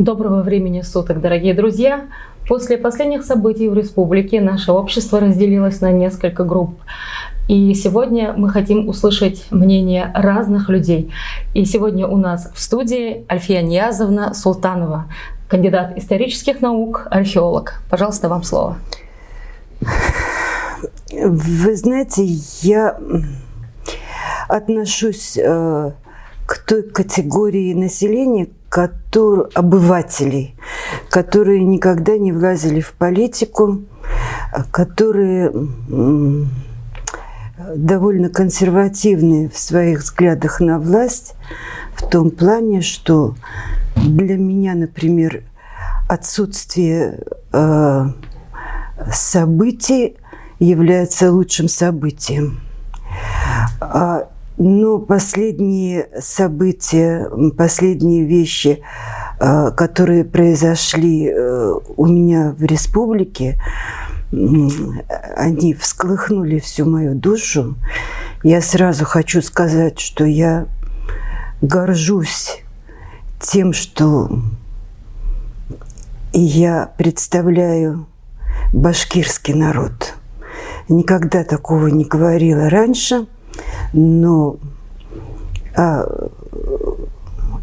Доброго времени суток, дорогие друзья! После последних событий в республике наше общество разделилось на несколько групп. И сегодня мы хотим услышать мнение разных людей. И сегодня у нас в студии Альфия Ниязовна Султанова, кандидат исторических наук, археолог. Пожалуйста, вам слово. Вы знаете, я отношусь э, к той категории населения, который, обывателей, которые никогда не влазили в политику, которые довольно консервативны в своих взглядах на власть, в том плане, что для меня, например, отсутствие э, событий является лучшим событием. А ну, последние события, последние вещи, э, которые произошли э, у меня в республике, они всколыхнули всю мою душу. Я сразу хочу сказать, что я горжусь тем, что я представляю башкирский народ. Никогда такого не говорила раньше – но а,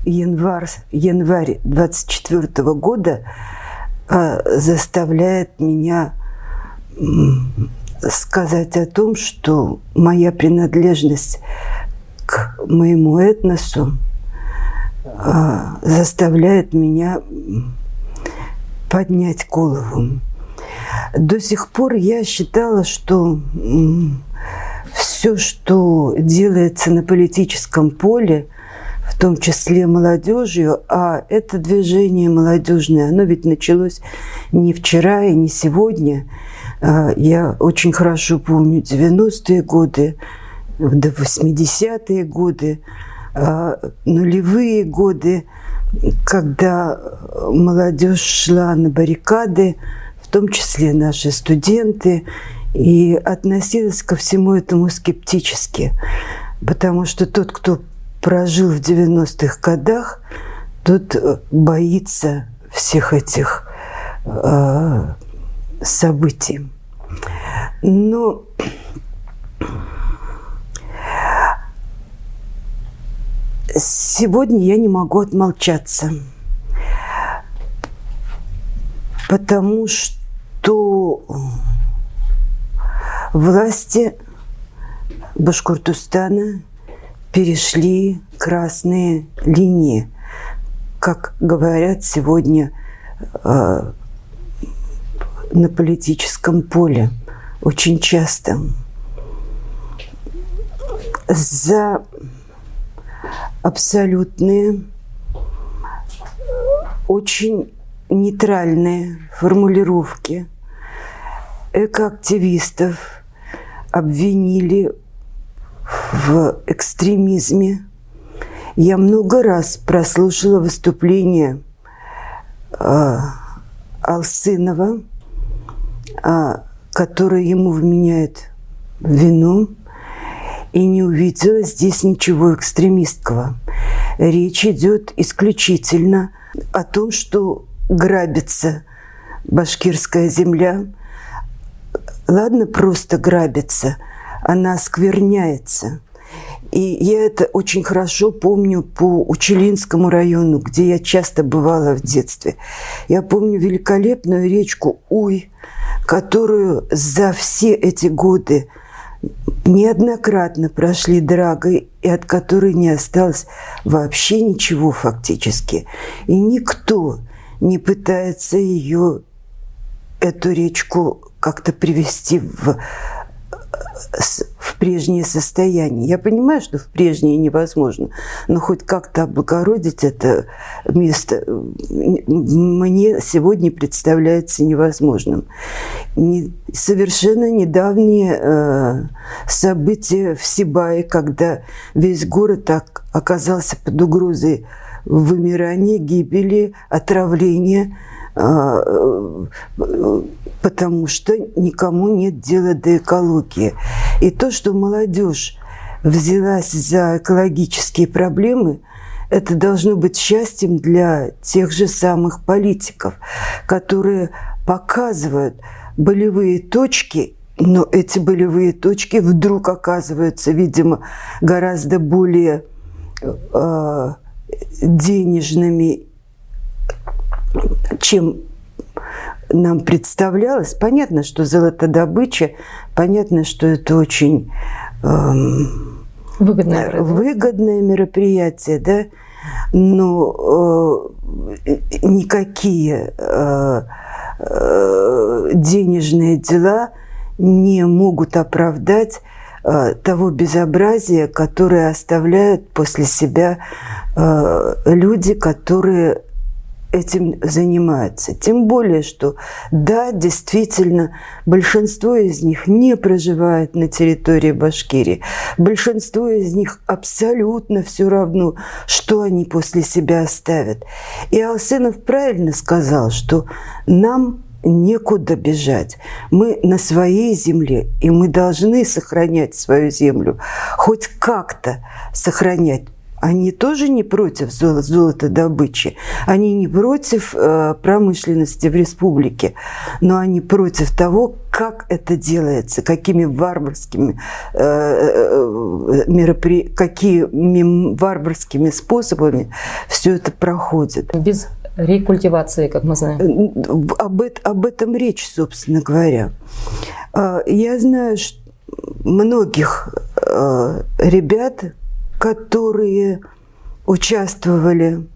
январь, январь 24 года а, заставляет меня сказать о том, что моя принадлежность к моему этносу а, заставляет меня поднять голову. До сих пор я считала, что все, что делается на политическом поле, в том числе молодежью, а это движение молодежное, оно ведь началось не вчера и не сегодня. А, я очень хорошо помню 90-е годы, до 80-е годы, а, нулевые годы, когда молодежь шла на баррикады, в том числе наши студенты, и относилась ко всему этому скептически, потому что тот, кто прожил в 90-х годах, тот боится всех этих э, событий. Но сегодня я не могу отмолчаться, потому что Власти Башкортостана перешли красные линии, как говорят сегодня э, на политическом поле очень часто. За абсолютные, очень нейтральные формулировки экоактивистов – обвинили в экстремизме. Я много раз прослушала выступление э, Алсынова, э, которое ему вменяет вину, и не увидела здесь ничего экстремистского. Речь идет исключительно о том, что грабится башкирская земля – ладно просто грабится, она оскверняется. И я это очень хорошо помню по Учелинскому району, где я часто бывала в детстве. Я помню великолепную речку Уй, которую за все эти годы неоднократно прошли дорогой и от которой не осталось вообще ничего фактически. И никто не пытается ее, эту речку, как-то привести в, в прежнее состояние. Я понимаю, что в прежнее невозможно, но хоть как-то облагородить это место мне сегодня представляется невозможным. Не, совершенно недавние э, события в Сибае, когда весь город оказался под угрозой вымирания, гибели, отравления – потому что никому нет дела до экологии. И то, что молодежь взялась за экологические проблемы, это должно быть счастьем для тех же самых политиков, которые показывают болевые точки но эти болевые точки вдруг оказываются, видимо, гораздо более э, денежными, чем нам представлялось. Понятно, что золотодобыча, понятно, что это очень эм, выгодное, выгодное мероприятие, да, но э, никакие э, э, денежные дела – не могут оправдать э, того безобразия, которое оставляют после себя э, люди, которые этим занимаются. Тем более, что да, действительно, большинство из них не проживает на территории Башкирии. Большинство из них абсолютно все равно, что они после себя оставят. И Алсенов правильно сказал, что нам некуда бежать. Мы на своей земле, и мы должны сохранять свою землю, хоть как-то сохранять. Они тоже не против золотодобычи, они не против э, промышленности в республике, но они против того, как это делается, какими варварскими э, э меропри... какими варварскими способами все это проходит. Без рекультивации, как мы знаем. Об, об этом речь, собственно говоря. Я знаю что многих ребят, которые участвовали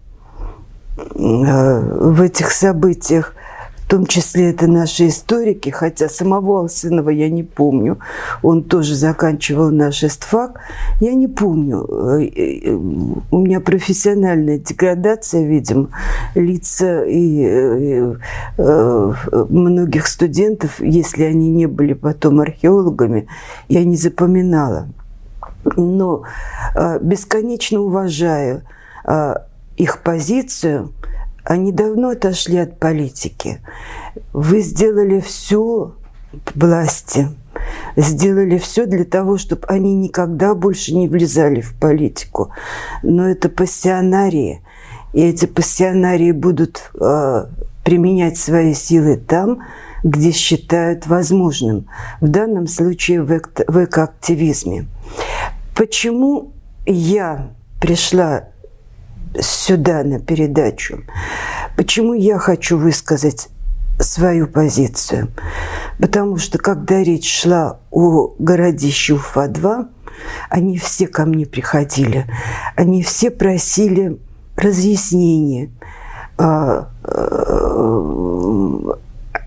а, в этих событиях том числе это наши историки, хотя самого Алсынова я не помню. Он тоже заканчивал наш эстфак. Я не помню. Э, э, у меня профессиональная деградация, видимо. Лица и э, многих студентов, если они не были потом археологами, я не запоминала. Но бесконечно уважаю их позицию – они давно отошли от политики. Вы сделали все власти, сделали все для того, чтобы они никогда больше не влезали в политику. Но это пассионарии, и эти пассионарии будут э, применять свои силы там, где считают возможным. В данном случае в, эко- в экоактивизме. Почему я пришла сюда на передачу. Почему я хочу высказать свою позицию? Потому что когда речь шла о городище Уфа-2, они все ко мне приходили. Они все просили разъяснения, а, а,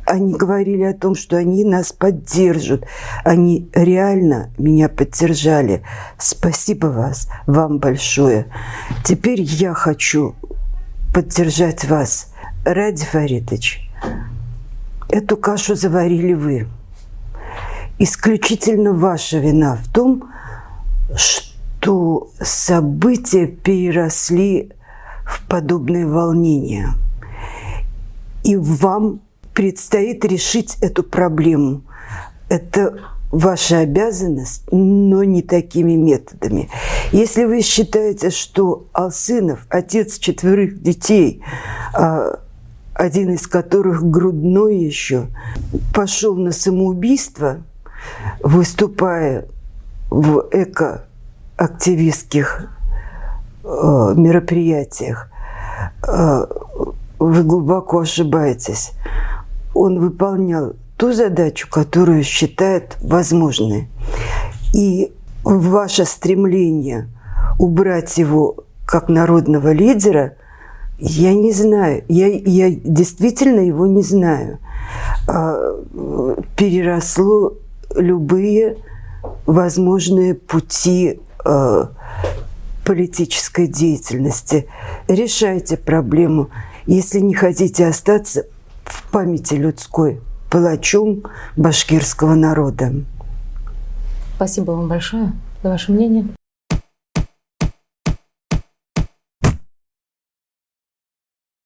они говорили о том, что они нас поддержат. Они реально меня поддержали. Спасибо вас, вам большое. Теперь я хочу поддержать вас. Ради Фаритович, эту кашу заварили вы. Исключительно ваша вина в том, что события переросли в подобные волнения. И вам предстоит решить эту проблему. Это ваша обязанность, но не такими методами. Если вы считаете, что Алсынов, отец четверых детей, а, один из которых грудной еще, пошел на самоубийство, выступая в эко-активистских а, мероприятиях, а, вы глубоко ошибаетесь он выполнял ту задачу, которую считает возможной. И ваше стремление убрать его как народного лидера, я не знаю, я, я действительно его не знаю, а, переросло любые возможные пути а, политической деятельности. Решайте проблему. Если не хотите остаться, в памяти людской палачом башкирского народа. Спасибо вам большое за ваше мнение.